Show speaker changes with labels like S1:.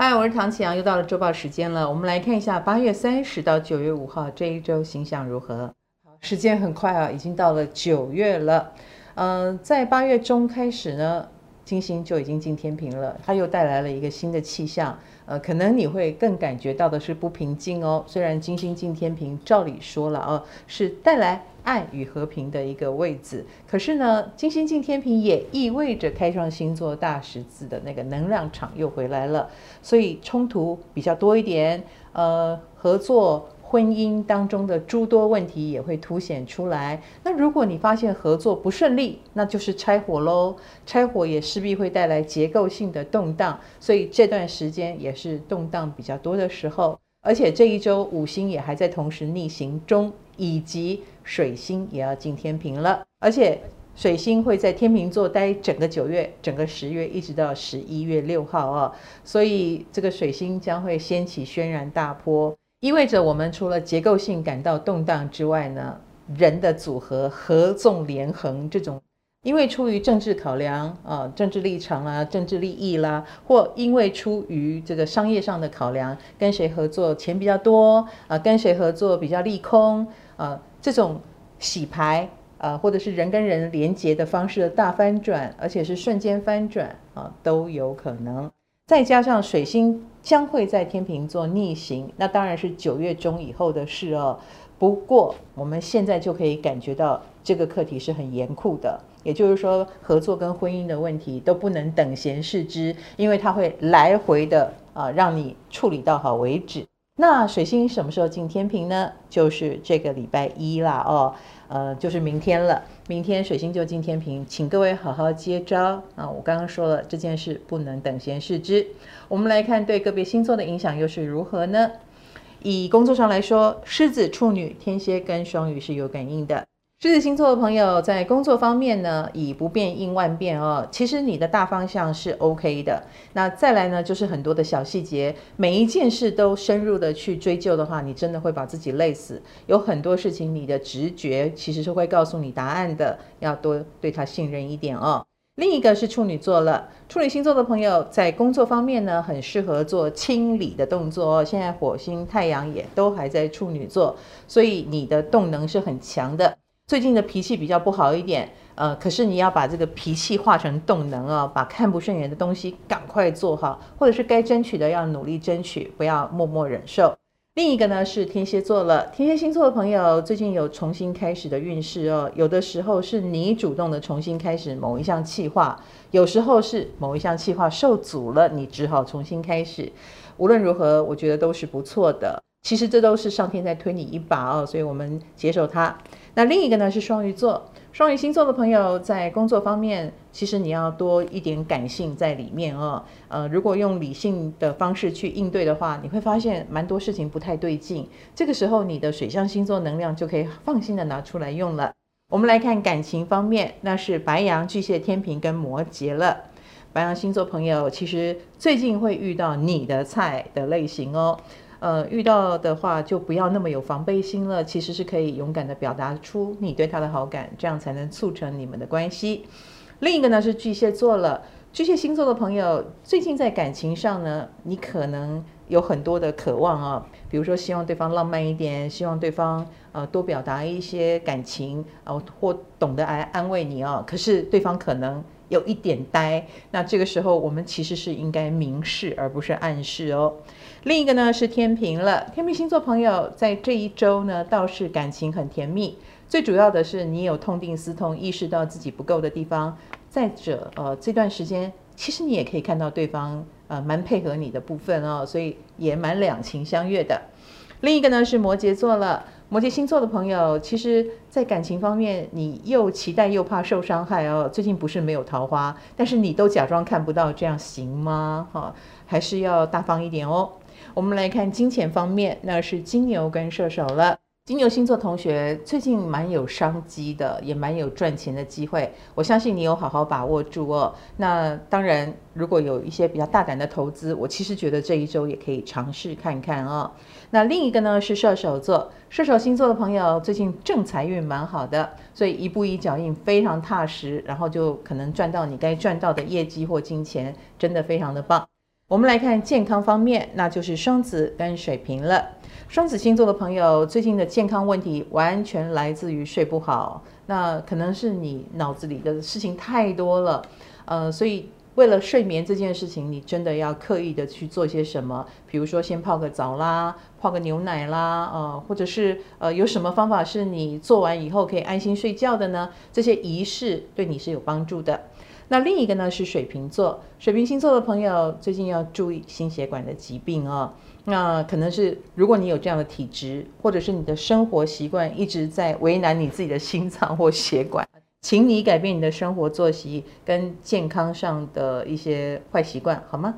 S1: 嗨，我是唐启阳，又到了周报时间了。我们来看一下八月三十到九月五号这一周形象如何。时间很快啊，已经到了九月了。嗯、在八月中开始呢，金星就已经进天秤了，它又带来了一个新的气象。呃，可能你会更感觉到的是不平静哦。虽然金星进天秤，照理说了哦，是带来爱与和平的一个位置，可是呢，金星进天秤也意味着开创星座大十字的那个能量场又回来了，所以冲突比较多一点。呃，合作婚姻当中的诸多问题也会凸显出来。那如果你发现合作不顺利，那就是拆伙喽。拆伙也势必会带来结构性的动荡，所以这段时间也是动荡比较多的时候。而且这一周五星也还在同时逆行中，以及水星也要进天秤了。而且水星会在天秤座待整个九月、整个十月，一直到十一月六号哦。所以这个水星将会掀起轩然大波，意味着我们除了结构性感到动荡之外呢，人的组合合纵连横这种。因为出于政治考量啊，政治立场啦，政治利益啦，或因为出于这个商业上的考量，跟谁合作钱比较多啊，跟谁合作比较利空啊，这种洗牌啊，或者是人跟人连结的方式的大翻转，而且是瞬间翻转啊，都有可能。再加上水星将会在天秤座逆行，那当然是九月中以后的事哦。不过我们现在就可以感觉到这个课题是很严酷的。也就是说，合作跟婚姻的问题都不能等闲视之，因为它会来回的啊，让你处理到好为止。那水星什么时候进天平呢？就是这个礼拜一啦，哦，呃，就是明天了。明天水星就进天平，请各位好好接招啊！我刚刚说了，这件事不能等闲视之。我们来看对个别星座的影响又是如何呢？以工作上来说，狮子、处女、天蝎跟双鱼是有感应的。狮子星座的朋友在工作方面呢，以不变应万变哦。其实你的大方向是 OK 的。那再来呢，就是很多的小细节，每一件事都深入的去追究的话，你真的会把自己累死。有很多事情，你的直觉其实是会告诉你答案的，要多对他信任一点哦。另一个是处女座了，处女星座的朋友在工作方面呢，很适合做清理的动作哦。现在火星、太阳也都还在处女座，所以你的动能是很强的。最近的脾气比较不好一点，呃，可是你要把这个脾气化成动能啊，把看不顺眼的东西赶快做好，或者是该争取的要努力争取，不要默默忍受。另一个呢是天蝎座了，天蝎星座的朋友最近有重新开始的运势哦，有的时候是你主动的重新开始某一项计划，有时候是某一项计划受阻了，你只好重新开始。无论如何，我觉得都是不错的。其实这都是上天在推你一把哦，所以我们接受它。那另一个呢是双鱼座，双鱼星座的朋友在工作方面，其实你要多一点感性在里面哦。呃，如果用理性的方式去应对的话，你会发现蛮多事情不太对劲。这个时候，你的水象星座能量就可以放心的拿出来用了。我们来看感情方面，那是白羊、巨蟹、天秤跟摩羯了。白羊星座朋友其实最近会遇到你的菜的类型哦。呃，遇到的话就不要那么有防备心了，其实是可以勇敢地表达出你对他的好感，这样才能促成你们的关系。另一个呢是巨蟹座了，巨蟹星座的朋友最近在感情上呢，你可能有很多的渴望啊，比如说希望对方浪漫一点，希望对方呃多表达一些感情，呃，或懂得来安慰你啊，可是对方可能有一点呆，那这个时候我们其实是应该明示而不是暗示哦。另一个呢是天秤了，天秤星座朋友在这一周呢倒是感情很甜蜜，最主要的是你有痛定思痛，意识到自己不够的地方。再者，呃，这段时间其实你也可以看到对方呃蛮配合你的部分哦，所以也蛮两情相悦的。另一个呢是摩羯座了，摩羯星座的朋友，其实在感情方面你又期待又怕受伤害哦。最近不是没有桃花，但是你都假装看不到，这样行吗？哈、还是要大方一点哦。我们来看金钱方面，那是金牛跟射手了。金牛星座同学最近蛮有商机的，也蛮有赚钱的机会。我相信你有好好把握住哦。那当然，如果有一些比较大胆的投资，我其实觉得这一周也可以尝试看看哦。那另一个呢是射手座，射手星座的朋友最近正财运蛮好的，所以一步一脚印非常踏实，然后就可能赚到你该赚到的业绩或金钱，真的非常的棒。我们来看健康方面，那就是双子跟水瓶了。双子星座的朋友最近的健康问题完全来自于睡不好，那可能是你脑子里的事情太多了，呃，所以为了睡眠这件事情，你真的要刻意的去做些什么，比如说先泡个澡啦，泡个牛奶啦，呃，或者是呃有什么方法是你做完以后可以安心睡觉的呢？这些仪式对你是有帮助的。那另一个呢是水瓶座，水瓶星座的朋友最近要注意心血管的疾病哦。那可能是如果你有这样的体质，或者是你的生活习惯一直在为难你自己的心脏或血管，请你改变你的生活作息跟健康上的一些坏习惯，好吗？